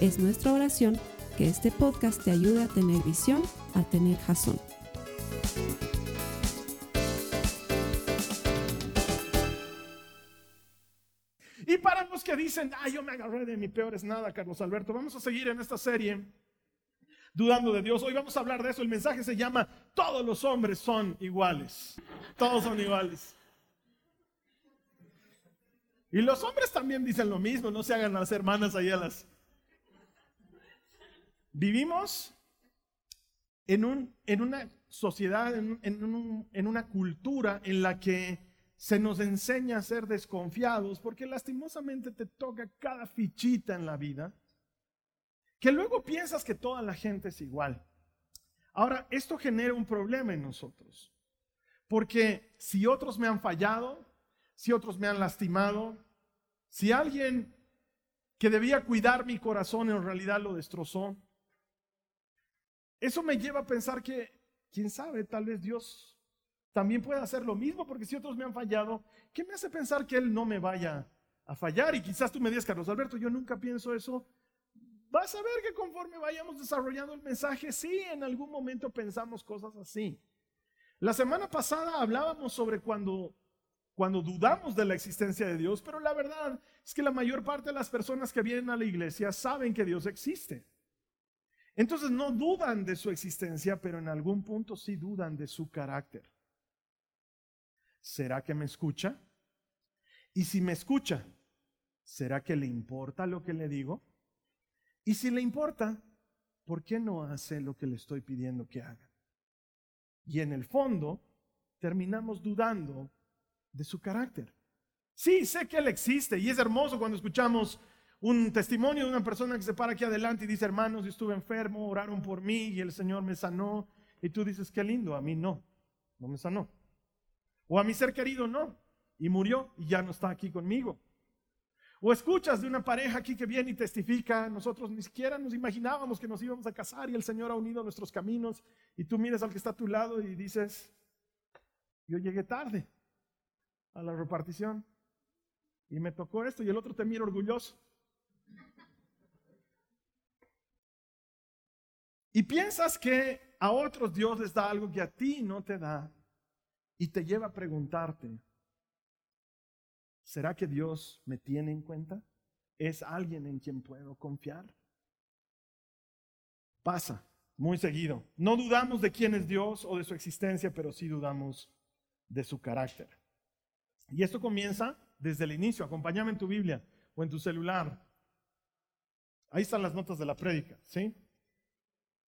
Es nuestra oración que este podcast te ayude a tener visión, a tener jazón. Y para los que dicen, ay, yo me agarré de mi peor es nada, Carlos Alberto, vamos a seguir en esta serie dudando de Dios. Hoy vamos a hablar de eso. El mensaje se llama, todos los hombres son iguales. Todos son iguales. Y los hombres también dicen lo mismo, no se hagan las hermanas ahí a las... Vivimos en, un, en una sociedad, en, en una cultura en la que se nos enseña a ser desconfiados porque lastimosamente te toca cada fichita en la vida que luego piensas que toda la gente es igual. Ahora, esto genera un problema en nosotros, porque si otros me han fallado, si otros me han lastimado, si alguien que debía cuidar mi corazón en realidad lo destrozó, eso me lleva a pensar que, quién sabe, tal vez Dios también puede hacer lo mismo, porque si otros me han fallado, ¿qué me hace pensar que Él no me vaya a fallar? Y quizás tú me digas, Carlos Alberto, yo nunca pienso eso. Vas a ver que conforme vayamos desarrollando el mensaje, sí, en algún momento pensamos cosas así. La semana pasada hablábamos sobre cuando, cuando dudamos de la existencia de Dios, pero la verdad es que la mayor parte de las personas que vienen a la iglesia saben que Dios existe. Entonces no dudan de su existencia, pero en algún punto sí dudan de su carácter. ¿será que me escucha? Y si me escucha, ¿será que le importa lo que le digo? Y si le importa, ¿por qué no hace lo que le estoy pidiendo que haga? Y en el fondo, terminamos dudando de su carácter. Sí, sé que Él existe y es hermoso cuando escuchamos un testimonio de una persona que se para aquí adelante y dice, hermanos, yo estuve enfermo, oraron por mí y el Señor me sanó. Y tú dices, qué lindo, a mí no, no me sanó. O a mi ser querido no. Y murió y ya no está aquí conmigo. O escuchas de una pareja aquí que viene y testifica, nosotros ni siquiera nos imaginábamos que nos íbamos a casar y el Señor ha unido nuestros caminos y tú miras al que está a tu lado y dices, yo llegué tarde a la repartición y me tocó esto y el otro te mira orgulloso. Y piensas que a otros Dios les da algo que a ti no te da y te lleva a preguntarte, ¿será que Dios me tiene en cuenta? ¿Es alguien en quien puedo confiar? Pasa muy seguido. No dudamos de quién es Dios o de su existencia, pero sí dudamos de su carácter. Y esto comienza desde el inicio. Acompáñame en tu Biblia o en tu celular. Ahí están las notas de la prédica, ¿sí?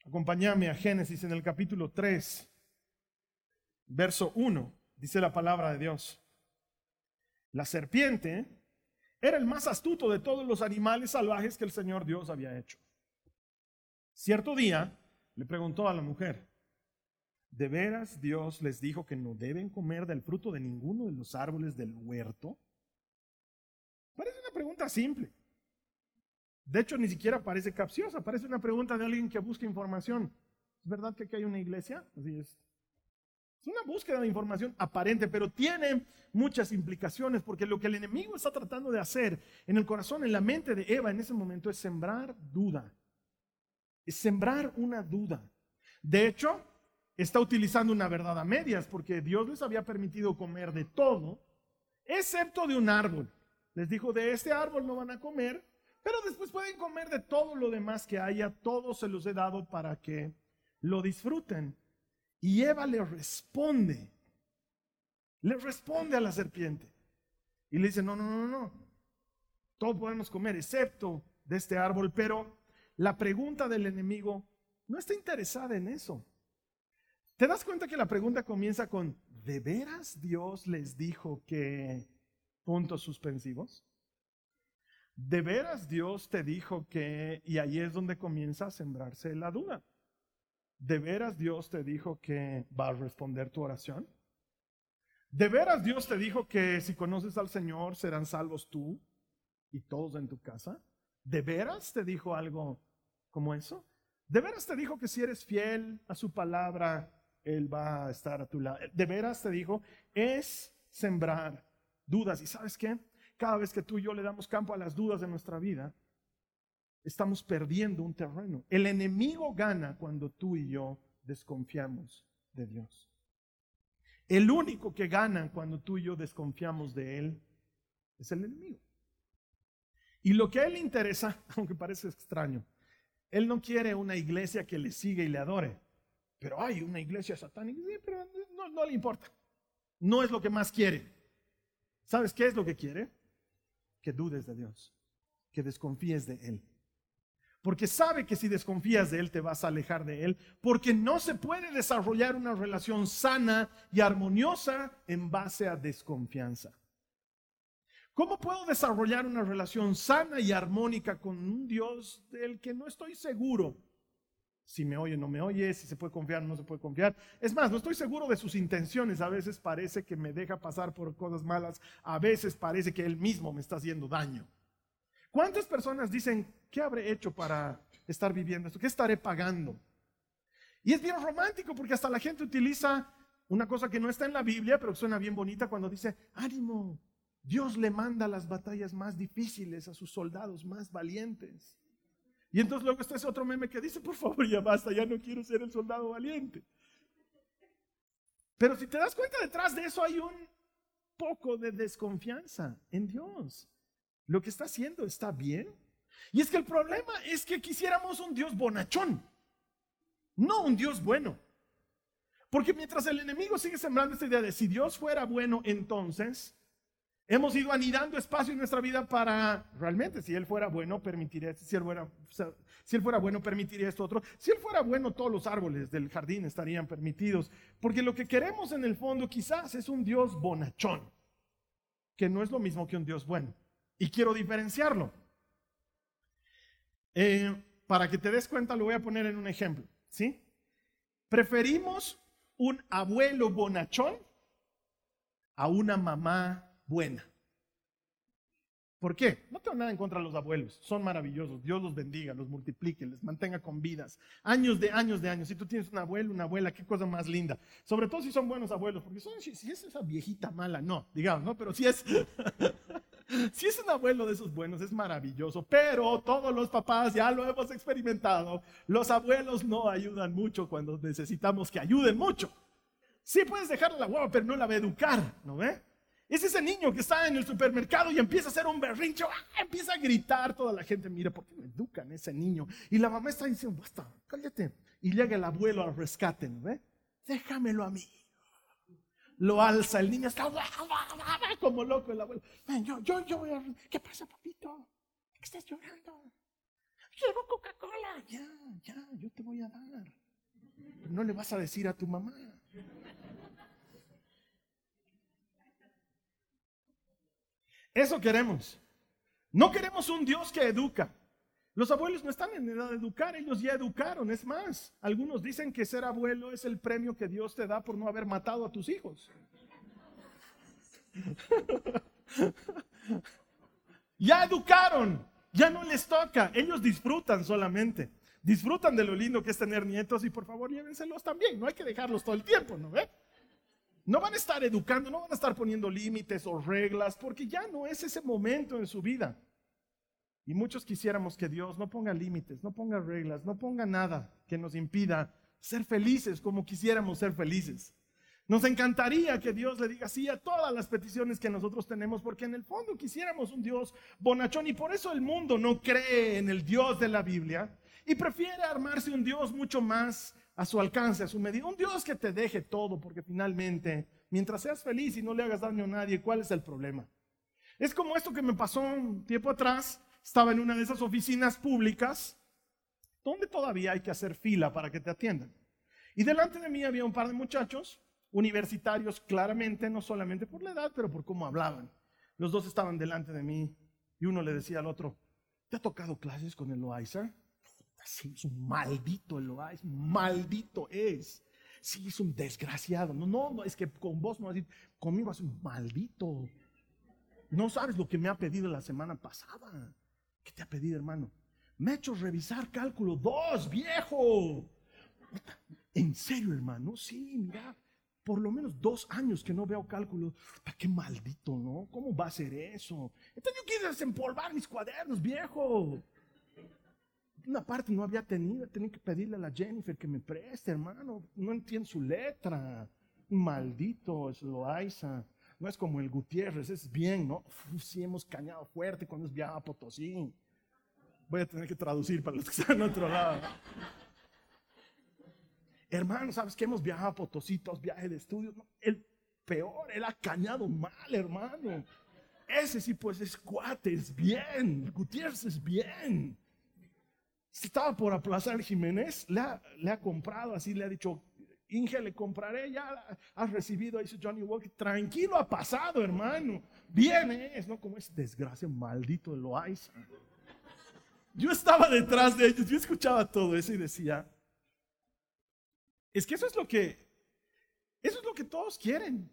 Acompáñame a Génesis en el capítulo 3 verso 1, dice la palabra de Dios. La serpiente era el más astuto de todos los animales salvajes que el Señor Dios había hecho. Cierto día le preguntó a la mujer, ¿de veras Dios les dijo que no deben comer del fruto de ninguno de los árboles del huerto? Parece una pregunta simple. De hecho, ni siquiera parece capciosa, parece una pregunta de alguien que busca información. ¿Es verdad que aquí hay una iglesia? Así es. Es una búsqueda de información aparente, pero tiene muchas implicaciones porque lo que el enemigo está tratando de hacer en el corazón, en la mente de Eva en ese momento es sembrar duda. Es sembrar una duda. De hecho, está utilizando una verdad a medias porque Dios les había permitido comer de todo, excepto de un árbol. Les dijo, de este árbol no van a comer, pero después pueden comer de todo lo demás que haya, todo se los he dado para que lo disfruten. Y Eva le responde, le responde a la serpiente. Y le dice, no, no, no, no, todo podemos comer excepto de este árbol, pero la pregunta del enemigo no está interesada en eso. ¿Te das cuenta que la pregunta comienza con, ¿de veras Dios les dijo que puntos suspensivos? ¿De veras Dios te dijo que, y ahí es donde comienza a sembrarse la duda? ¿De veras Dios te dijo que va a responder tu oración? ¿De veras Dios te dijo que si conoces al Señor serán salvos tú y todos en tu casa? ¿De veras te dijo algo como eso? ¿De veras te dijo que si eres fiel a su palabra, Él va a estar a tu lado? ¿De veras te dijo? Es sembrar dudas. ¿Y sabes qué? Cada vez que tú y yo le damos campo a las dudas de nuestra vida, estamos perdiendo un terreno. El enemigo gana cuando tú y yo desconfiamos de Dios. El único que gana cuando tú y yo desconfiamos de Él es el enemigo. Y lo que a Él le interesa, aunque parece extraño, Él no quiere una iglesia que le siga y le adore. Pero hay una iglesia satánica, pero no, no le importa. No es lo que más quiere. ¿Sabes qué es lo que quiere? Que dudes de Dios, que desconfíes de Él. Porque sabe que si desconfías de Él te vas a alejar de Él, porque no se puede desarrollar una relación sana y armoniosa en base a desconfianza. ¿Cómo puedo desarrollar una relación sana y armónica con un Dios del que no estoy seguro? Si me oye, no me oye, si se puede confiar, no se puede confiar. Es más, no estoy seguro de sus intenciones. A veces parece que me deja pasar por cosas malas. A veces parece que él mismo me está haciendo daño. ¿Cuántas personas dicen, ¿qué habré hecho para estar viviendo esto? ¿Qué estaré pagando? Y es bien romántico porque hasta la gente utiliza una cosa que no está en la Biblia, pero que suena bien bonita cuando dice, ánimo, Dios le manda las batallas más difíciles a sus soldados más valientes. Y entonces luego está ese otro meme que dice, por favor, ya basta, ya no quiero ser el soldado valiente. Pero si te das cuenta, detrás de eso hay un poco de desconfianza en Dios. Lo que está haciendo está bien. Y es que el problema es que quisiéramos un Dios bonachón, no un Dios bueno. Porque mientras el enemigo sigue sembrando esta idea de si Dios fuera bueno, entonces Hemos ido anidando espacio en nuestra vida para realmente, si Él fuera bueno, permitiría, si Él si él fuera bueno, permitiría esto otro. Si Él fuera bueno, todos los árboles del jardín estarían permitidos. Porque lo que queremos en el fondo quizás es un Dios bonachón, que no es lo mismo que un Dios bueno. Y quiero diferenciarlo. Eh, para que te des cuenta, lo voy a poner en un ejemplo. ¿sí? Preferimos un abuelo bonachón a una mamá buena. ¿Por qué? No tengo nada en contra de los abuelos, son maravillosos, Dios los bendiga, los multiplique, les mantenga con vidas, años de años de años. Si tú tienes un abuelo, una abuela, qué cosa más linda. Sobre todo si son buenos abuelos, porque son, si, es esa viejita mala, no, digamos, ¿no? Pero si es, si es un abuelo de esos buenos, es maravilloso. Pero todos los papás ya lo hemos experimentado, los abuelos no ayudan mucho cuando necesitamos que ayuden mucho. Sí puedes dejarle la guapa, pero no la va a educar, ¿no ve? Es ese niño que está en el supermercado y empieza a hacer un berrincho, ¡ah! empieza a gritar, toda la gente mira, ¿por qué no educan ese niño? Y la mamá está diciendo, basta, cállate. Y llega el abuelo al rescate, ¿no ve? Déjamelo a mí. Lo alza, el niño está como loco el abuelo. yo, yo, yo a... ¿Qué pasa, papito? ¿Qué estás llorando? Quiero Coca-Cola. Ya, ya, yo te voy a dar. no le vas a decir a tu mamá. Eso queremos. No queremos un Dios que educa. Los abuelos no están en edad de educar, ellos ya educaron. Es más, algunos dicen que ser abuelo es el premio que Dios te da por no haber matado a tus hijos. ya educaron, ya no les toca, ellos disfrutan solamente. Disfrutan de lo lindo que es tener nietos y por favor llévenselos también, no hay que dejarlos todo el tiempo, ¿no ve? No van a estar educando, no van a estar poniendo límites o reglas, porque ya no es ese momento en su vida. Y muchos quisiéramos que Dios no ponga límites, no ponga reglas, no ponga nada que nos impida ser felices como quisiéramos ser felices. Nos encantaría que Dios le diga sí a todas las peticiones que nosotros tenemos, porque en el fondo quisiéramos un Dios bonachón y por eso el mundo no cree en el Dios de la Biblia y prefiere armarse un Dios mucho más a su alcance, a su medida. Un Dios que te deje todo, porque finalmente, mientras seas feliz y no le hagas daño a nadie, ¿cuál es el problema? Es como esto que me pasó un tiempo atrás. Estaba en una de esas oficinas públicas donde todavía hay que hacer fila para que te atiendan. Y delante de mí había un par de muchachos, universitarios claramente, no solamente por la edad, pero por cómo hablaban. Los dos estaban delante de mí Y uno le decía al otro, ¿te ha tocado clases con el Loaiza? Sí, es un maldito el Loaiza, maldito es. Sí, es un desgraciado. No, no, no, es que con vos no, conmigo es un maldito. No sabes lo que me ha pedido la semana pasada. ¿Qué te ha pedido, hermano? Me ha hecho revisar cálculo 2, viejo. ¿En serio, hermano? Sí, mira, por lo menos dos años que no veo cálculo. ¡Qué maldito, ¿no? ¿Cómo va a ser eso? Entonces yo quiero desempolvar mis cuadernos, viejo. Una parte no había tenido, tenía que pedirle a la Jennifer que me preste, hermano. No entiendo su letra. Maldito es Loaiza. No es como el Gutiérrez, es bien, ¿no? sí, hemos cañado fuerte cuando es viaja a Potosí. Voy a tener que traducir para los que están en otro lado. Hermano, ¿sabes que hemos viajado a Potosí, todos viajes de estudio? el peor, él ha cañado mal, hermano. Ese sí, pues es cuate, es bien. Gutiérrez es bien. Estaba por aplazar Jiménez, le ha, le ha comprado, así le ha dicho, Inge, le compraré, ya has recibido, dice Johnny Walker. Tranquilo ha pasado, hermano. Bien es, ¿no? Como es desgracia maldito de Loaiza. Yo estaba detrás de ellos, yo escuchaba todo eso y decía, es que eso es lo que, eso es lo que todos quieren.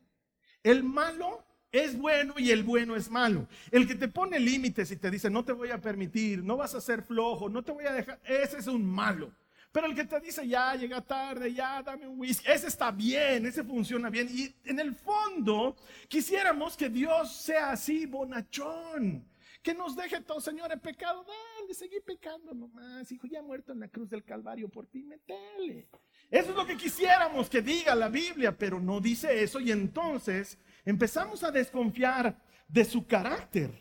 El malo es bueno y el bueno es malo. El que te pone límites y te dice, no te voy a permitir, no vas a ser flojo, no te voy a dejar, ese es un malo. Pero el que te dice, ya llega tarde, ya dame un whisky, ese está bien, ese funciona bien. Y en el fondo, quisiéramos que Dios sea así, bonachón. Que nos deje todo, Señor, en pecado. Dale, seguí pecando nomás. Hijo, ya muerto en la cruz del Calvario por ti, metele. Eso es lo que quisiéramos que diga la Biblia, pero no dice eso. Y entonces empezamos a desconfiar de su carácter.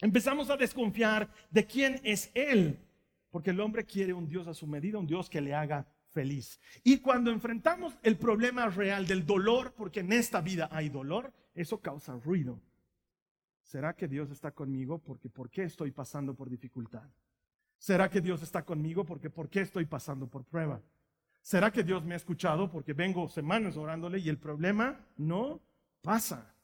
Empezamos a desconfiar de quién es Él. Porque el hombre quiere un Dios a su medida, un Dios que le haga feliz. Y cuando enfrentamos el problema real del dolor, porque en esta vida hay dolor, eso causa ruido. ¿Será que Dios está conmigo? Porque ¿por qué estoy pasando por dificultad? ¿Será que Dios está conmigo? Porque ¿por qué estoy pasando por prueba? ¿Será que Dios me ha escuchado? Porque vengo semanas orándole y el problema no pasa.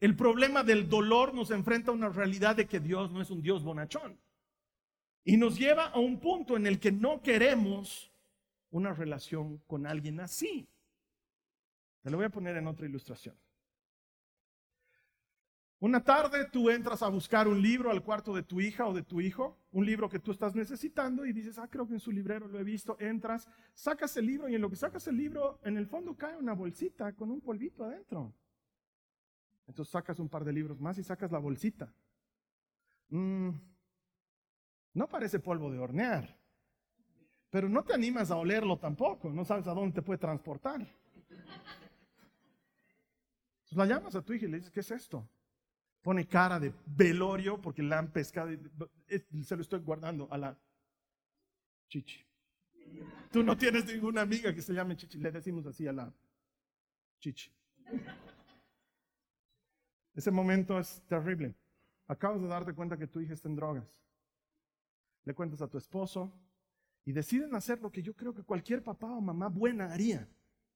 El problema del dolor nos enfrenta a una realidad de que Dios no es un Dios bonachón. Y nos lleva a un punto en el que no queremos una relación con alguien así. Te lo voy a poner en otra ilustración. Una tarde tú entras a buscar un libro al cuarto de tu hija o de tu hijo, un libro que tú estás necesitando y dices, ah, creo que en su librero lo he visto, entras, sacas el libro y en lo que sacas el libro, en el fondo cae una bolsita con un polvito adentro. Entonces sacas un par de libros más y sacas la bolsita. Mm, no parece polvo de hornear, pero no te animas a olerlo tampoco, no sabes a dónde te puede transportar. Entonces la llamas a tu hija y le dices, ¿qué es esto? Pone cara de velorio porque la han pescado y se lo estoy guardando a la chichi. Tú no tienes ninguna amiga que se llame chichi, le decimos así a la chichi. Ese momento es terrible. Acabas de darte cuenta que tu hija está en drogas le cuentas a tu esposo y deciden hacer lo que yo creo que cualquier papá o mamá buena haría.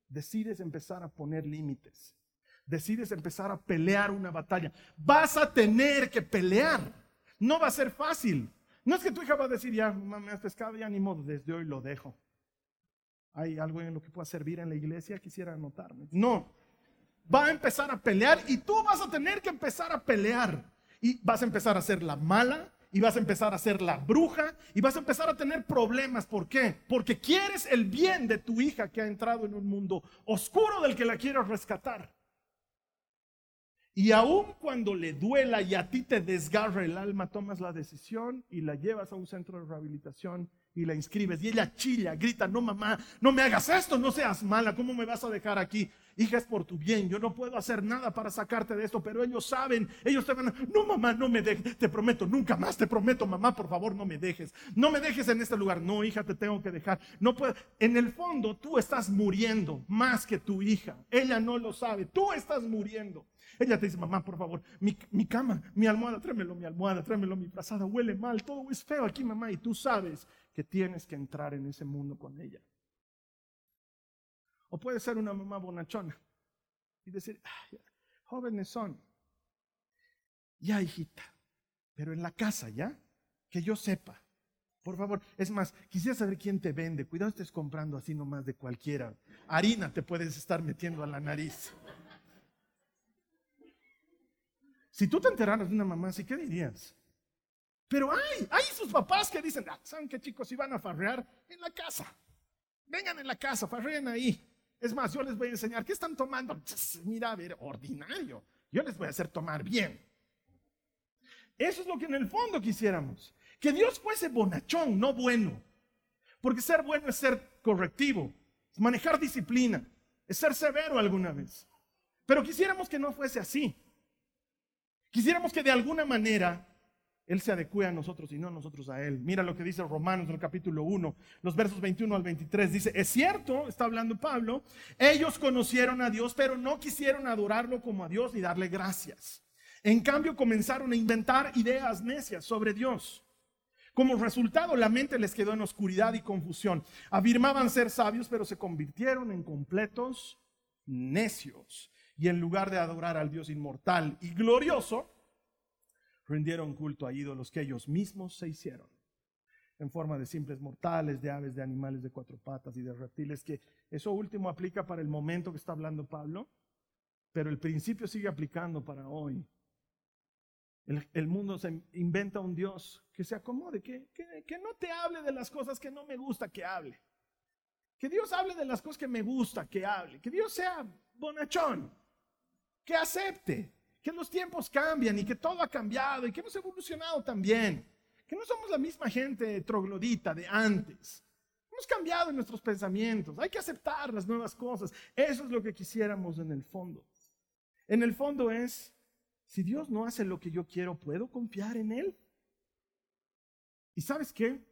Decides empezar a poner límites. Decides empezar a pelear una batalla. Vas a tener que pelear. No va a ser fácil. No es que tu hija va a decir, ya, mamá, me has pescado, ya ni modo, desde hoy lo dejo. ¿Hay algo en lo que pueda servir en la iglesia? Quisiera anotarme. No. Va a empezar a pelear y tú vas a tener que empezar a pelear. Y vas a empezar a ser la mala, y vas a empezar a ser la bruja y vas a empezar a tener problemas. ¿Por qué? Porque quieres el bien de tu hija que ha entrado en un mundo oscuro del que la quieres rescatar. Y aun cuando le duela y a ti te desgarra el alma, tomas la decisión y la llevas a un centro de rehabilitación y la inscribes. Y ella chilla, grita, no mamá, no me hagas esto, no seas mala, ¿cómo me vas a dejar aquí? hija, es por tu bien, yo no puedo hacer nada para sacarte de esto, pero ellos saben, ellos te van a, no mamá, no me dejes, te prometo, nunca más, te prometo, mamá, por favor, no me dejes, no me dejes en este lugar, no, hija, te tengo que dejar, no puedo, en el fondo tú estás muriendo más que tu hija, ella no lo sabe, tú estás muriendo. Ella te dice, mamá, por favor, mi, mi cama, mi almohada, tráemelo, mi almohada, tráemelo, mi frazada, huele mal, todo es feo aquí, mamá, y tú sabes que tienes que entrar en ese mundo con ella. O puede ser una mamá bonachona y decir, jóvenes son, ya hijita, pero en la casa, ¿ya? Que yo sepa. Por favor, es más, quisiera saber quién te vende. Cuidado, estés comprando así nomás de cualquiera. Harina te puedes estar metiendo a la nariz. Si tú te enteraras de una mamá así, ¿qué dirías? Pero hay, hay sus papás que dicen, ah, ¿saben qué chicos? Si van a farrear en la casa. Vengan en la casa, farreen ahí. Es más, yo les voy a enseñar, ¿qué están tomando? Mira, a ver, ordinario. Yo les voy a hacer tomar bien. Eso es lo que en el fondo quisiéramos. Que Dios fuese bonachón, no bueno. Porque ser bueno es ser correctivo, es manejar disciplina, es ser severo alguna vez. Pero quisiéramos que no fuese así. Quisiéramos que de alguna manera Él se adecue a nosotros y no nosotros a Él. Mira lo que dice Romanos en el capítulo 1, los versos 21 al 23. Dice, es cierto, está hablando Pablo, ellos conocieron a Dios, pero no quisieron adorarlo como a Dios y darle gracias. En cambio, comenzaron a inventar ideas necias sobre Dios. Como resultado, la mente les quedó en oscuridad y confusión. Afirmaban ser sabios, pero se convirtieron en completos necios. Y en lugar de adorar al Dios inmortal y glorioso, rindieron culto a ídolos que ellos mismos se hicieron. En forma de simples mortales, de aves, de animales de cuatro patas y de reptiles, que eso último aplica para el momento que está hablando Pablo, pero el principio sigue aplicando para hoy. El, mundo se inventa un Dios que se acomode, que, que, no te hable de las cosas que no me gusta que hable. Que Dios hable de las cosas que me gusta que hable. Que Dios sea bonachón. Que acepte. Que los tiempos cambian y que todo ha cambiado y que hemos evolucionado también. Que no somos la misma gente troglodita de antes. Hemos cambiado en nuestros pensamientos. Hay que aceptar las nuevas cosas. Eso es lo que quisiéramos en el fondo. En el fondo es si Dios no hace lo que yo quiero, ¿puedo confiar en Él? ¿Y sabes qué?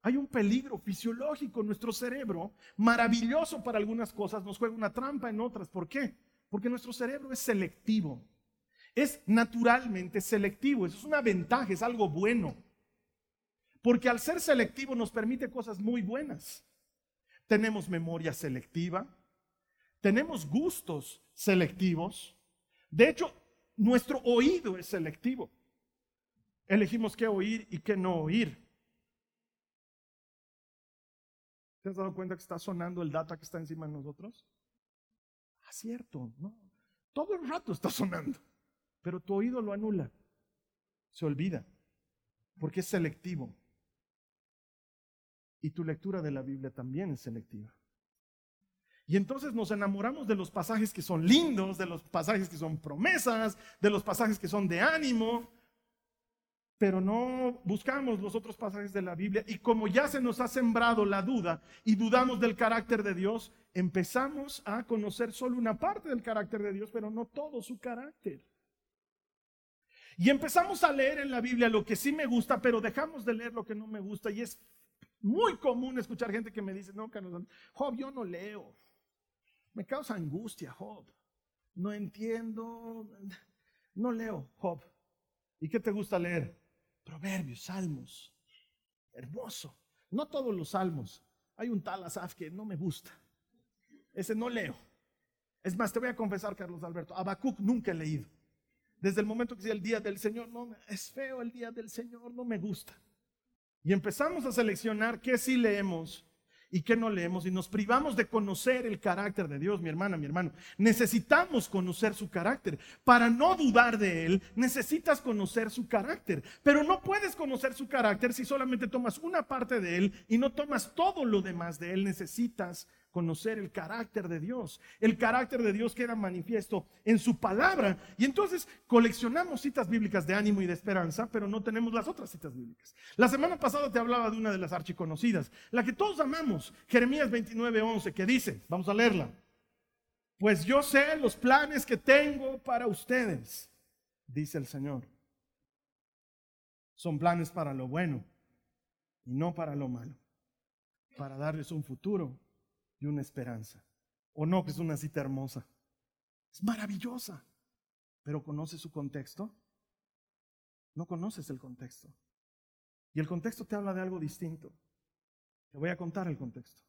Hay un peligro fisiológico en nuestro cerebro, maravilloso para algunas cosas, nos juega una trampa en otras. ¿Por qué? Porque nuestro cerebro es selectivo. Es naturalmente selectivo. Eso es una ventaja, es algo bueno. Porque al ser selectivo nos permite cosas muy buenas. Tenemos memoria selectiva, tenemos gustos selectivos. De hecho, nuestro oído es selectivo. Elegimos qué oír y qué no oír. ¿Te has dado cuenta que está sonando el data que está encima de nosotros? Ah, cierto, no. Todo el rato está sonando, pero tu oído lo anula. Se olvida, porque es selectivo. Y tu lectura de la Biblia también es selectiva. Y entonces nos enamoramos de los pasajes que son lindos, de los pasajes que son promesas, de los pasajes que son de ánimo, pero no buscamos los otros pasajes de la Biblia. Y como ya se nos ha sembrado la duda y dudamos del carácter de Dios, empezamos a conocer solo una parte del carácter de Dios, pero no todo su carácter. Y empezamos a leer en la Biblia lo que sí me gusta, pero dejamos de leer lo que no me gusta. Y es muy común escuchar gente que me dice, no, Carlos, Job, yo no leo. Me causa angustia, Job. No entiendo, no leo, Job. ¿Y qué te gusta leer? Proverbios, salmos. Hermoso. No todos los salmos. Hay un tal Asaf que no me gusta. Ese no leo. Es más, te voy a confesar, Carlos Alberto, Habacuc nunca he leído. Desde el momento que dice el día del Señor, no, es feo el día del Señor, no me gusta. Y empezamos a seleccionar qué sí leemos y qué no leemos y nos privamos de conocer el carácter de Dios, mi hermana, mi hermano. Necesitamos conocer su carácter. Para no dudar de Él, necesitas conocer su carácter. Pero no puedes conocer su carácter si solamente tomas una parte de Él y no tomas todo lo demás de Él. Necesitas conocer el carácter de Dios. El carácter de Dios queda manifiesto en su palabra. Y entonces coleccionamos citas bíblicas de ánimo y de esperanza, pero no tenemos las otras citas bíblicas. La semana pasada te hablaba de una de las archiconocidas, la que todos amamos, Jeremías 29:11, que dice, vamos a leerla. Pues yo sé los planes que tengo para ustedes, dice el Señor. Son planes para lo bueno y no para lo malo, para darles un futuro y una esperanza. ¿O no que es una cita hermosa? Es maravillosa. Pero ¿conoces su contexto? No conoces el contexto. Y el contexto te habla de algo distinto. Te voy a contar el contexto.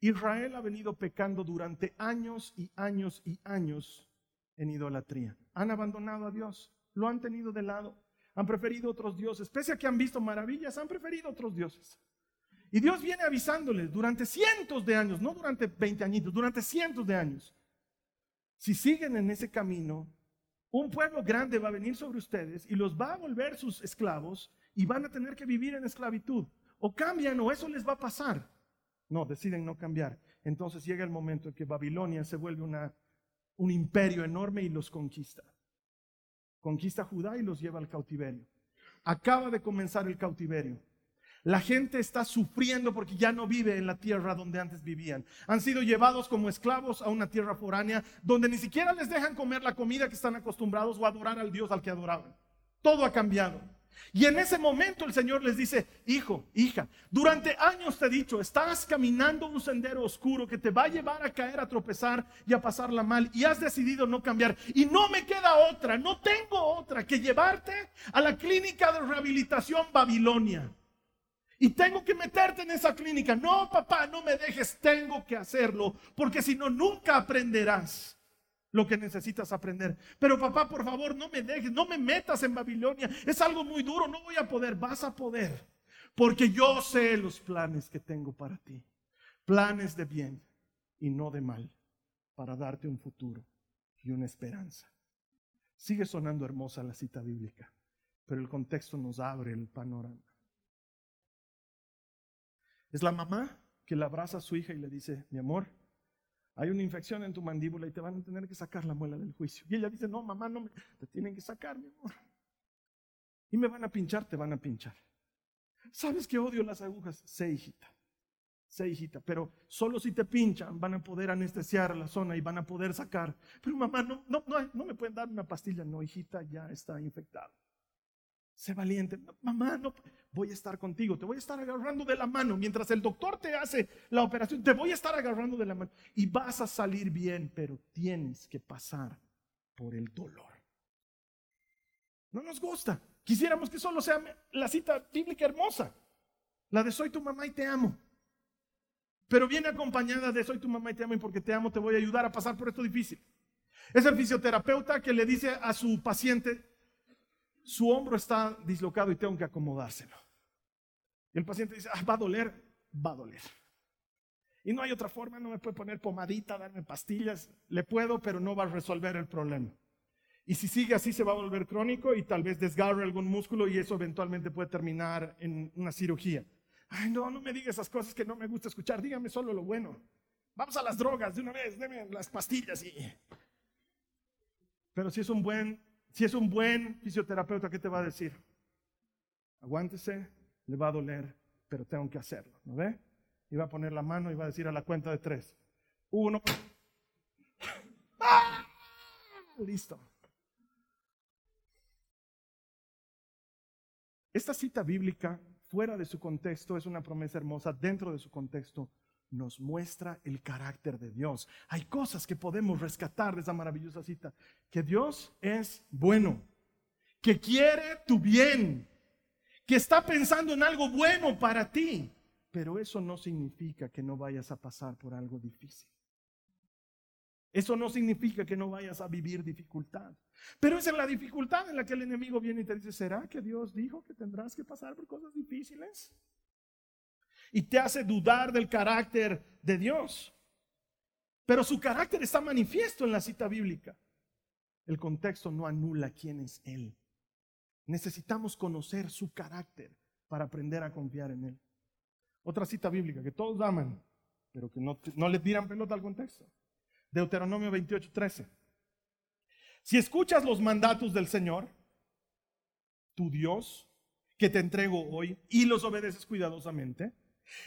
Israel ha venido pecando durante años y años y años en idolatría. Han abandonado a Dios, lo han tenido de lado, han preferido otros dioses, pese a que han visto maravillas, han preferido otros dioses. Y Dios viene avisándoles durante cientos de años, no durante 20 añitos, durante cientos de años. Si siguen en ese camino, un pueblo grande va a venir sobre ustedes y los va a volver sus esclavos y van a tener que vivir en esclavitud. O cambian o eso les va a pasar. No, deciden no cambiar. Entonces llega el momento en que Babilonia se vuelve una, un imperio enorme y los conquista. Conquista Judá y los lleva al cautiverio. Acaba de comenzar el cautiverio. La gente está sufriendo porque ya no vive en la tierra donde antes vivían. Han sido llevados como esclavos a una tierra foránea donde ni siquiera les dejan comer la comida que están acostumbrados o adorar al Dios al que adoraban. Todo ha cambiado. Y en ese momento el Señor les dice, hijo, hija, durante años te he dicho, estás caminando un sendero oscuro que te va a llevar a caer, a tropezar y a pasarla mal. Y has decidido no cambiar. Y no me queda otra, no tengo otra que llevarte a la clínica de rehabilitación Babilonia. Y tengo que meterte en esa clínica. No, papá, no me dejes, tengo que hacerlo, porque si no, nunca aprenderás lo que necesitas aprender. Pero papá, por favor, no me dejes, no me metas en Babilonia. Es algo muy duro, no voy a poder. Vas a poder, porque yo sé los planes que tengo para ti. Planes de bien y no de mal, para darte un futuro y una esperanza. Sigue sonando hermosa la cita bíblica, pero el contexto nos abre el panorama. Es la mamá que le abraza a su hija y le dice, mi amor, hay una infección en tu mandíbula y te van a tener que sacar la muela del juicio. Y ella dice, no, mamá, no me, te tienen que sacar, mi amor. Y me van a pinchar, te van a pinchar. ¿Sabes que odio las agujas? Sé, hijita. Sé, hijita. Pero solo si te pinchan van a poder anestesiar la zona y van a poder sacar. Pero mamá, no, no, no, no me pueden dar una pastilla. No, hijita, ya está infectada. Sé valiente. Mamá, no voy a estar contigo. Te voy a estar agarrando de la mano. Mientras el doctor te hace la operación, te voy a estar agarrando de la mano. Y vas a salir bien, pero tienes que pasar por el dolor. No nos gusta. Quisiéramos que solo sea la cita bíblica hermosa. La de soy tu mamá y te amo. Pero viene acompañada de soy tu mamá y te amo y porque te amo te voy a ayudar a pasar por esto difícil. Es el fisioterapeuta que le dice a su paciente, su hombro está dislocado y tengo que acomodárselo. Y el paciente dice, ah, va a doler, va a doler. Y no hay otra forma, no me puede poner pomadita, darme pastillas, le puedo, pero no va a resolver el problema. Y si sigue así se va a volver crónico y tal vez desgarre algún músculo y eso eventualmente puede terminar en una cirugía. Ay, no, no me diga esas cosas que no me gusta escuchar, dígame solo lo bueno. Vamos a las drogas de una vez, déme las pastillas. Pero si es un buen si es un buen fisioterapeuta, ¿qué te va a decir? Aguántese, le va a doler, pero tengo que hacerlo, ¿no ve? Y va a poner la mano y va a decir a la cuenta de tres. Uno. ¡Ah! Listo. Esta cita bíblica, fuera de su contexto, es una promesa hermosa. Dentro de su contexto, nos muestra el carácter de Dios. Hay cosas que podemos rescatar de esa maravillosa cita. Que Dios es bueno, que quiere tu bien, que está pensando en algo bueno para ti. Pero eso no significa que no vayas a pasar por algo difícil. Eso no significa que no vayas a vivir dificultad. Pero es en la dificultad en la que el enemigo viene y te dice, ¿será que Dios dijo que tendrás que pasar por cosas difíciles? Y te hace dudar del carácter de Dios. Pero su carácter está manifiesto en la cita bíblica. El contexto no anula quién es Él. Necesitamos conocer su carácter para aprender a confiar en Él. Otra cita bíblica que todos aman, pero que no, no le tiran pelota al contexto. Deuteronomio 28, 13. Si escuchas los mandatos del Señor, tu Dios, que te entrego hoy, y los obedeces cuidadosamente,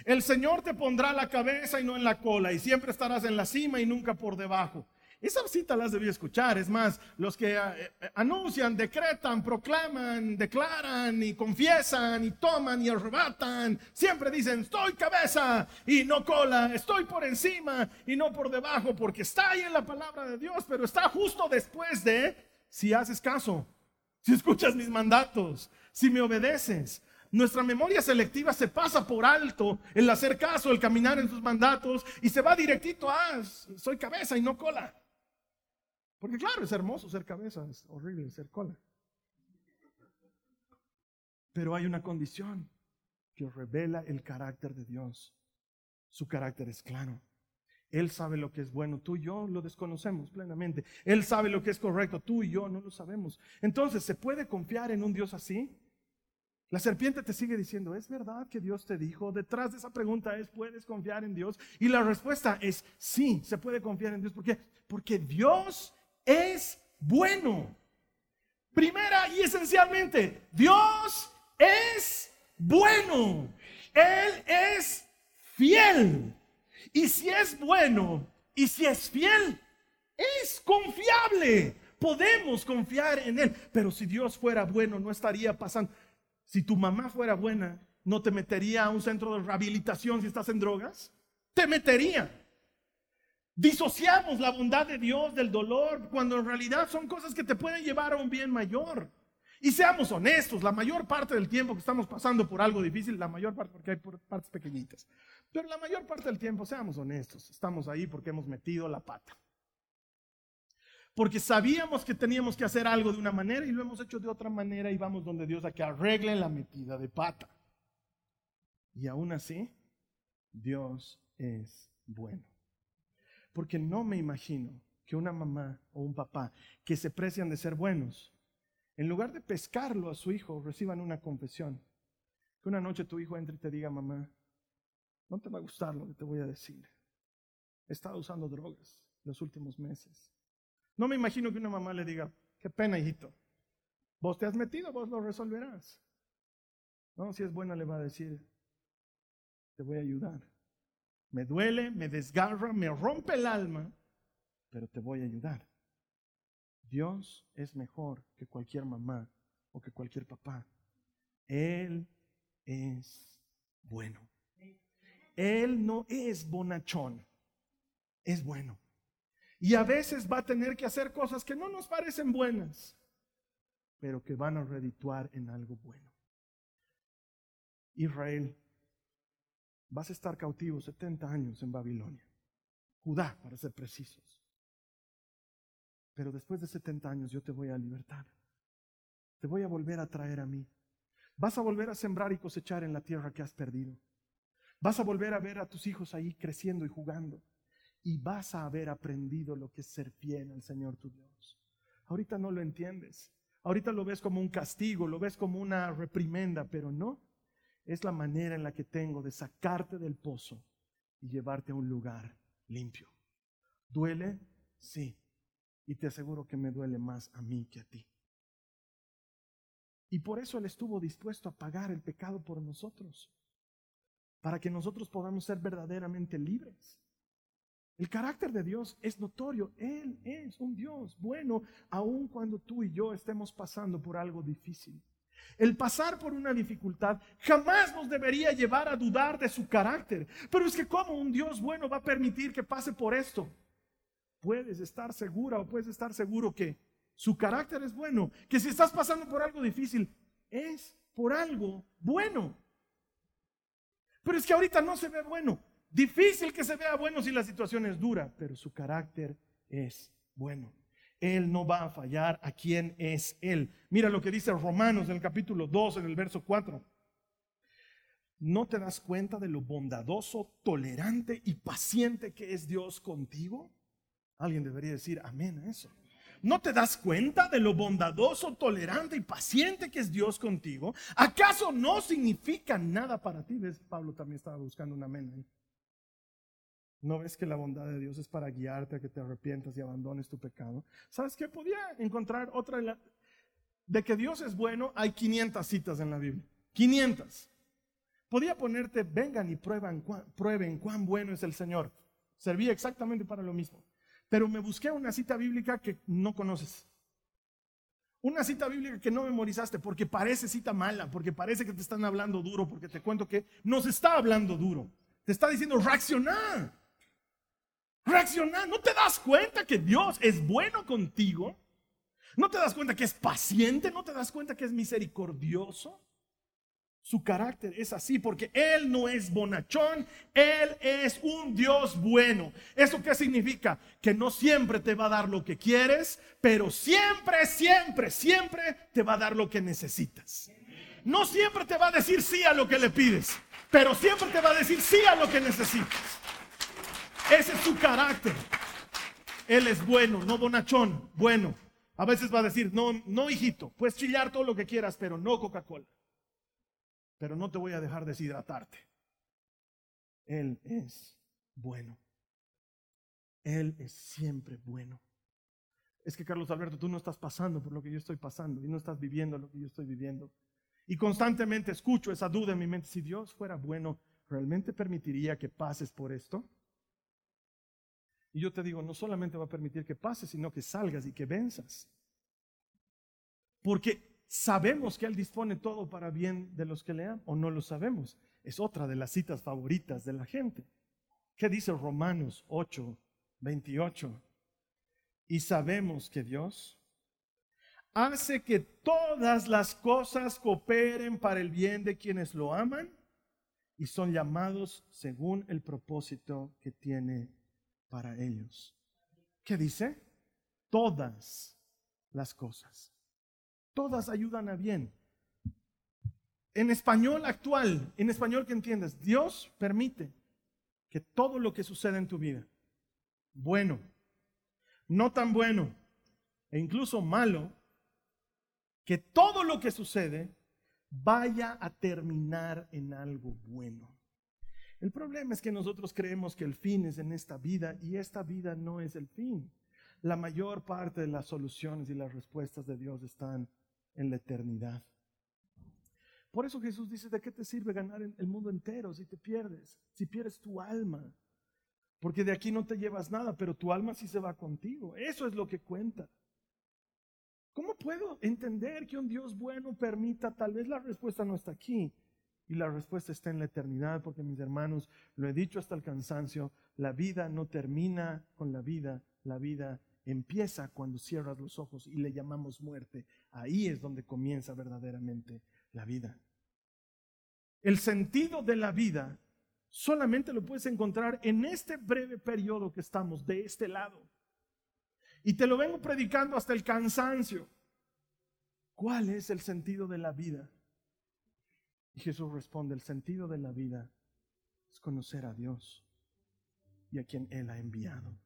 el Señor te pondrá la cabeza y no en la cola, y siempre estarás en la cima y nunca por debajo. Esa cita las debí escuchar. Es más, los que eh, eh, anuncian, decretan, proclaman, declaran y confiesan y toman y arrebatan, siempre dicen, estoy cabeza y no cola, estoy por encima y no por debajo, porque está ahí en la palabra de Dios, pero está justo después de, si haces caso, si escuchas mis mandatos, si me obedeces. Nuestra memoria selectiva se pasa por alto el hacer caso, el caminar en sus mandatos y se va directito a soy cabeza y no cola. Porque claro, es hermoso ser cabeza, es horrible ser cola. Pero hay una condición que revela el carácter de Dios. Su carácter es claro. Él sabe lo que es bueno, tú y yo lo desconocemos plenamente. Él sabe lo que es correcto, tú y yo no lo sabemos. Entonces, ¿se puede confiar en un Dios así? La serpiente te sigue diciendo, ¿es verdad que Dios te dijo? Detrás de esa pregunta es, ¿puedes confiar en Dios? Y la respuesta es, sí, se puede confiar en Dios. ¿Por qué? Porque Dios es bueno. Primera y esencialmente, Dios es bueno. Él es fiel. Y si es bueno y si es fiel, es confiable. Podemos confiar en Él. Pero si Dios fuera bueno, no estaría pasando. Si tu mamá fuera buena, ¿no te metería a un centro de rehabilitación si estás en drogas? Te metería. Disociamos la bondad de Dios del dolor cuando en realidad son cosas que te pueden llevar a un bien mayor. Y seamos honestos, la mayor parte del tiempo que estamos pasando por algo difícil, la mayor parte porque hay partes pequeñitas, pero la mayor parte del tiempo, seamos honestos, estamos ahí porque hemos metido la pata. Porque sabíamos que teníamos que hacer algo de una manera y lo hemos hecho de otra manera y vamos donde Dios a que arregle la metida de pata. Y aún así, Dios es bueno. Porque no me imagino que una mamá o un papá que se precian de ser buenos, en lugar de pescarlo a su hijo, reciban una confesión. Que una noche tu hijo entre y te diga, mamá, no te va a gustar lo que te voy a decir. He estado usando drogas los últimos meses. No me imagino que una mamá le diga, qué pena, hijito. Vos te has metido, vos lo resolverás. No, si es buena le va a decir, te voy a ayudar. Me duele, me desgarra, me rompe el alma, pero te voy a ayudar. Dios es mejor que cualquier mamá o que cualquier papá. Él es bueno. Él no es bonachón, es bueno. Y a veces va a tener que hacer cosas que no nos parecen buenas, pero que van a redituar en algo bueno. Israel, vas a estar cautivo 70 años en Babilonia. Judá, para ser precisos. Pero después de 70 años yo te voy a libertar. Te voy a volver a traer a mí. Vas a volver a sembrar y cosechar en la tierra que has perdido. Vas a volver a ver a tus hijos ahí creciendo y jugando. Y vas a haber aprendido lo que es ser fiel al Señor tu Dios. Ahorita no lo entiendes. Ahorita lo ves como un castigo, lo ves como una reprimenda, pero no. Es la manera en la que tengo de sacarte del pozo y llevarte a un lugar limpio. ¿Duele? Sí. Y te aseguro que me duele más a mí que a ti. Y por eso Él estuvo dispuesto a pagar el pecado por nosotros para que nosotros podamos ser verdaderamente libres. El carácter de Dios es notorio. Él es un Dios bueno, aun cuando tú y yo estemos pasando por algo difícil. El pasar por una dificultad jamás nos debería llevar a dudar de su carácter. Pero es que como un Dios bueno va a permitir que pase por esto? Puedes estar segura o puedes estar seguro que su carácter es bueno, que si estás pasando por algo difícil, es por algo bueno. Pero es que ahorita no se ve bueno. Difícil que se vea bueno si la situación es dura, pero su carácter es bueno. Él no va a fallar a quien es Él. Mira lo que dice Romanos en el capítulo 2, en el verso 4. ¿No te das cuenta de lo bondadoso, tolerante y paciente que es Dios contigo? Alguien debería decir amén a eso. ¿No te das cuenta de lo bondadoso, tolerante y paciente que es Dios contigo? ¿Acaso no significa nada para ti? ¿Ves? Pablo también estaba buscando un amén. ¿No ves que la bondad de Dios es para guiarte a que te arrepientas y abandones tu pecado? ¿Sabes qué? Podía encontrar otra. De que Dios es bueno, hay 500 citas en la Biblia. 500. Podía ponerte, vengan y prueben, prueben cuán bueno es el Señor. Servía exactamente para lo mismo. Pero me busqué una cita bíblica que no conoces. Una cita bíblica que no memorizaste porque parece cita mala, porque parece que te están hablando duro, porque te cuento que nos está hablando duro. Te está diciendo reaccionar. Reaccionar. ¿No te das cuenta que Dios es bueno contigo? ¿No te das cuenta que es paciente? ¿No te das cuenta que es misericordioso? Su carácter es así porque Él no es bonachón, Él es un Dios bueno. ¿Eso qué significa? Que no siempre te va a dar lo que quieres, pero siempre, siempre, siempre te va a dar lo que necesitas. no siempre te va a decir sí a lo que le pides, pero siempre te va a decir sí a lo que necesitas. Ese es su carácter. Él es bueno, no bonachón, bueno. A veces va a decir, no, no, hijito, puedes chillar todo lo que quieras, pero no Coca-Cola. Pero no te voy a dejar deshidratarte. Él es bueno. Él es siempre bueno. Es que Carlos Alberto, tú no estás pasando por lo que yo estoy pasando y no estás viviendo lo que yo estoy viviendo. Y constantemente escucho esa duda en mi mente. Si Dios fuera bueno, ¿realmente permitiría que pases por esto? Y yo te digo, no solamente va a permitir que pases, sino que salgas y que venzas. Porque sabemos que Él dispone todo para bien de los que le aman, o no lo sabemos. Es otra de las citas favoritas de la gente. ¿Qué dice Romanos 8, 28? Y sabemos que Dios hace que todas las cosas cooperen para el bien de quienes lo aman y son llamados según el propósito que tiene para ellos. ¿Qué dice? Todas las cosas. Todas ayudan a bien. En español actual, en español que entiendas, Dios permite que todo lo que sucede en tu vida, bueno, no tan bueno e incluso malo, que todo lo que sucede vaya a terminar en algo bueno. El problema es que nosotros creemos que el fin es en esta vida y esta vida no es el fin. La mayor parte de las soluciones y las respuestas de Dios están en la eternidad. Por eso Jesús dice, ¿de qué te sirve ganar el mundo entero si te pierdes? Si pierdes tu alma. Porque de aquí no te llevas nada, pero tu alma sí se va contigo. Eso es lo que cuenta. ¿Cómo puedo entender que un Dios bueno permita? Tal vez la respuesta no está aquí, y la respuesta está en la eternidad, porque mis hermanos, lo he dicho hasta el cansancio, la vida no termina con la vida, la vida empieza cuando cierras los ojos y le llamamos muerte. Ahí es donde comienza verdaderamente la vida. El sentido de la vida solamente lo puedes encontrar en este breve periodo que estamos de este lado. Y te lo vengo predicando hasta el cansancio. ¿Cuál es el sentido de la vida? Y Jesús responde, el sentido de la vida es conocer a Dios y a quien Él ha enviado.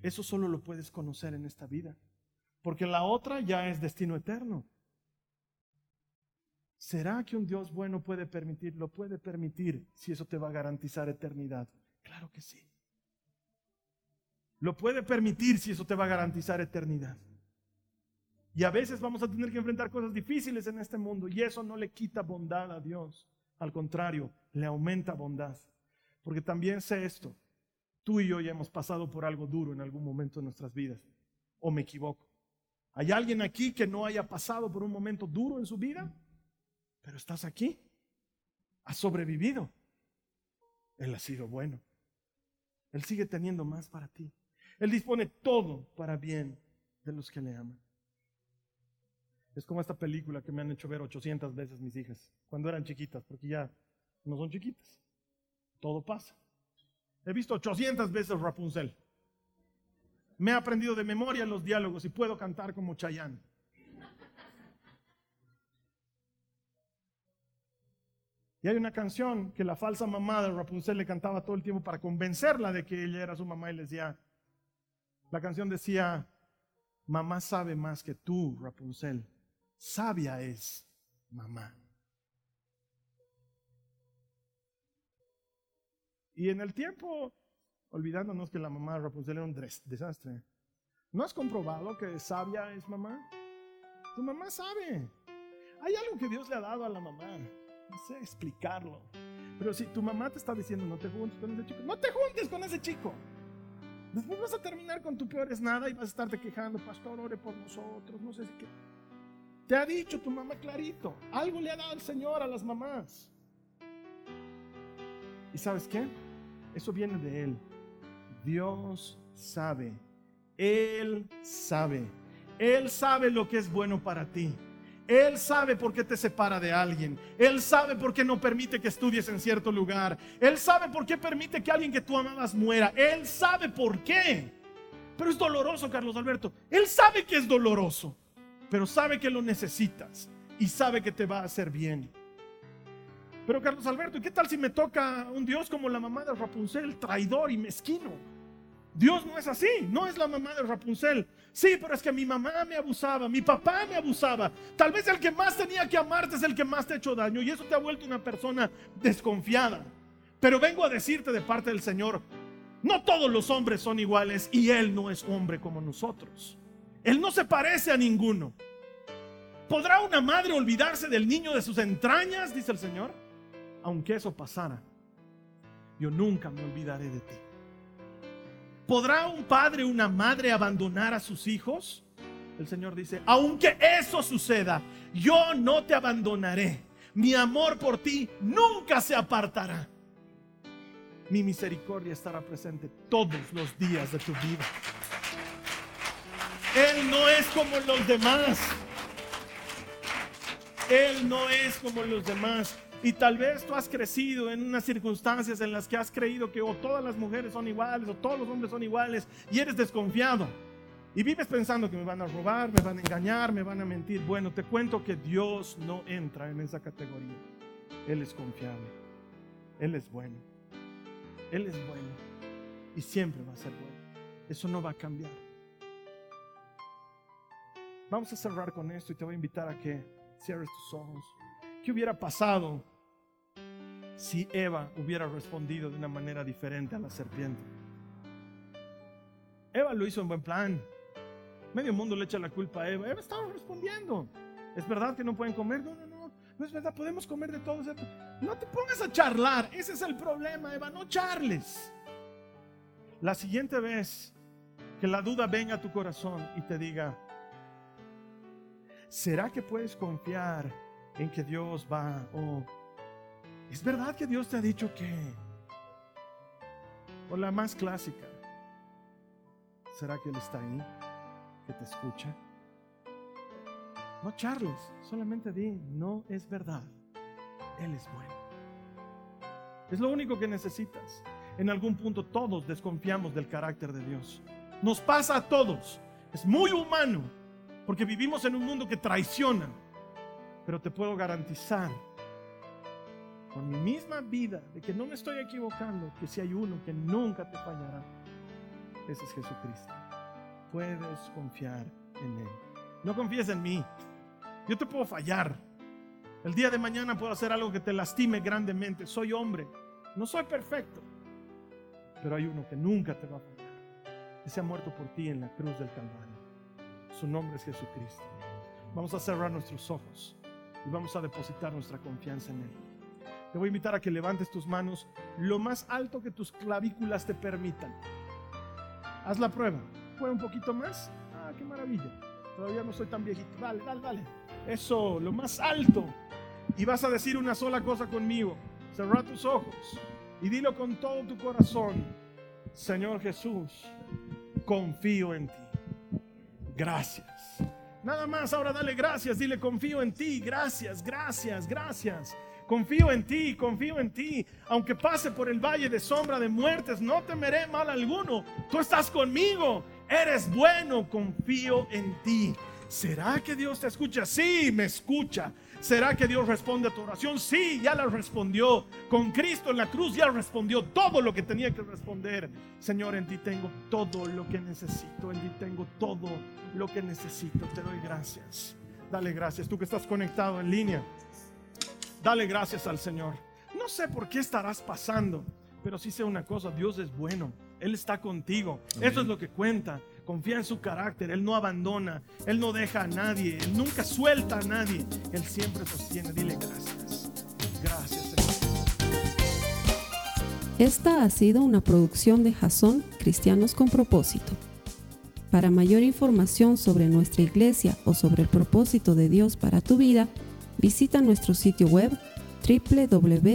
Eso solo lo puedes conocer en esta vida, porque la otra ya es destino eterno. ¿Será que un Dios bueno puede permitir? Lo puede permitir si eso te va a garantizar eternidad. Claro que sí. Lo puede permitir si eso te va a garantizar eternidad. Y a veces vamos a tener que enfrentar cosas difíciles en este mundo y eso no le quita bondad a Dios. Al contrario, le aumenta bondad. Porque también sé esto. Tú y yo ya hemos pasado por algo duro en algún momento de nuestras vidas. ¿O me equivoco? ¿Hay alguien aquí que no haya pasado por un momento duro en su vida? Pero estás aquí. Has sobrevivido. Él ha sido bueno. Él sigue teniendo más para ti. Él dispone todo para bien de los que le aman. Es como esta película que me han hecho ver 800 veces mis hijas, cuando eran chiquitas, porque ya no son chiquitas. Todo pasa. He visto 800 veces Rapunzel. Me he aprendido de memoria los diálogos y puedo cantar como Chayanne. Y hay una canción que la falsa mamá de Rapunzel le cantaba todo el tiempo para convencerla de que ella era su mamá y le decía, la canción decía, mamá sabe más que tú, Rapunzel sabia es mamá. Y en el tiempo, olvidándonos que la mamá Rapunzel era un desastre, ¿no has comprobado que sabia es mamá? Tu mamá sabe. Hay algo que Dios le ha dado a la mamá. No sé explicarlo. Pero si tu mamá te está diciendo no te juntes con ese chico, no te juntes con ese chico. Después vas a terminar con tu peor es nada y vas a estarte quejando, pastor, ore por nosotros, no sé si qué. Te ha dicho tu mamá clarito. Algo le ha dado el Señor a las mamás. ¿Y sabes qué? Eso viene de Él. Dios sabe. Él sabe. Él sabe lo que es bueno para ti. Él sabe por qué te separa de alguien. Él sabe por qué no permite que estudies en cierto lugar. Él sabe por qué permite que alguien que tú amabas muera. Él sabe por qué. Pero es doloroso, Carlos Alberto. Él sabe que es doloroso pero sabe que lo necesitas. y sabe que te va a hacer bien. Pero Carlos Alberto, ¿y qué tal si me toca un Dios como la mamá de Rapunzel, traidor y mezquino? Dios no es así, no es la mamá de Rapunzel. Sí, pero es que mi mamá me abusaba, mi papá me abusaba. Tal vez el que más tenía que amarte es el que más te ha hecho daño y eso te ha vuelto una persona desconfiada. Pero vengo a decirte de parte del Señor, no todos los hombres son iguales y Él no es hombre como nosotros. Él no se parece a ninguno. ¿Podrá una madre olvidarse del niño de sus entrañas? Dice el Señor. Aunque eso pasara, yo nunca me olvidaré de ti. ¿Podrá un padre una madre abandonar a sus hijos? El Señor dice, aunque eso suceda, yo no te abandonaré. Mi amor por ti nunca se apartará. Mi misericordia estará presente todos los días de tu vida. Él no es como los demás. Él no es como los demás. Y tal vez tú has crecido en unas circunstancias en las que has creído que o todas las mujeres son iguales o todos los hombres son iguales y eres desconfiado. Y vives pensando que me van a robar, me van a engañar, me van a mentir. Bueno, te cuento que Dios no entra en esa categoría. Él es confiable. Él es bueno. Él es bueno. Y siempre va a ser bueno. Eso no va a cambiar. Vamos a cerrar con esto y te voy a invitar a que cierres tus ojos. ¿Qué hubiera pasado si Eva hubiera respondido de una manera diferente a la serpiente. Eva lo hizo en buen plan. Medio mundo le echa la culpa a Eva. Eva estaba respondiendo. ¿Es verdad que no pueden comer? No, no, no. No es verdad, podemos comer de todo. No te pongas a charlar. Ese es el problema, Eva. No charles. La siguiente vez que la duda venga a tu corazón y te diga, ¿será que puedes confiar en que Dios va o ¿Es verdad que Dios te ha dicho que? O la más clásica. ¿Será que Él está ahí? ¿Que te escucha? No charles, solamente di, no es verdad. Él es bueno. Es lo único que necesitas. En algún punto todos desconfiamos del carácter de Dios. Nos pasa a todos. Es muy humano porque vivimos en un mundo que traiciona. Pero te puedo garantizar con mi misma vida, de que no me estoy equivocando, que si hay uno que nunca te fallará, ese es Jesucristo. Puedes confiar en Él. No confíes en mí. Yo te puedo fallar. El día de mañana puedo hacer algo que te lastime grandemente. Soy hombre. No soy perfecto. Pero hay uno que nunca te va a fallar. Ese ha muerto por ti en la cruz del Calvario. Su nombre es Jesucristo. Vamos a cerrar nuestros ojos y vamos a depositar nuestra confianza en Él. Te voy a invitar a que levantes tus manos lo más alto que tus clavículas te permitan. Haz la prueba. ¿Puede un poquito más? Ah, qué maravilla. Todavía no soy tan viejito. Vale, dale, dale. Eso, lo más alto. Y vas a decir una sola cosa conmigo. Cerra tus ojos y dilo con todo tu corazón. Señor Jesús, confío en ti. Gracias. Nada más, ahora dale gracias. Dile, confío en ti. Gracias, gracias, gracias. Confío en ti, confío en ti. Aunque pase por el valle de sombra de muertes, no temeré mal alguno. Tú estás conmigo. Eres bueno, confío en ti. ¿Será que Dios te escucha? Sí, me escucha. ¿Será que Dios responde a tu oración? Sí, ya la respondió. Con Cristo en la cruz ya respondió todo lo que tenía que responder. Señor, en ti tengo todo lo que necesito. En ti tengo todo lo que necesito. Te doy gracias. Dale gracias. Tú que estás conectado en línea. Dale gracias al Señor. No sé por qué estarás pasando, pero sí sé una cosa, Dios es bueno. Él está contigo. Eso es lo que cuenta. Confía en su carácter. Él no abandona. Él no deja a nadie. Él nunca suelta a nadie. Él siempre sostiene. Dile gracias. Gracias. Esta ha sido una producción de Jason Cristianos con Propósito. Para mayor información sobre nuestra iglesia o sobre el propósito de Dios para tu vida, Visita nuestro sitio web www.jason.info.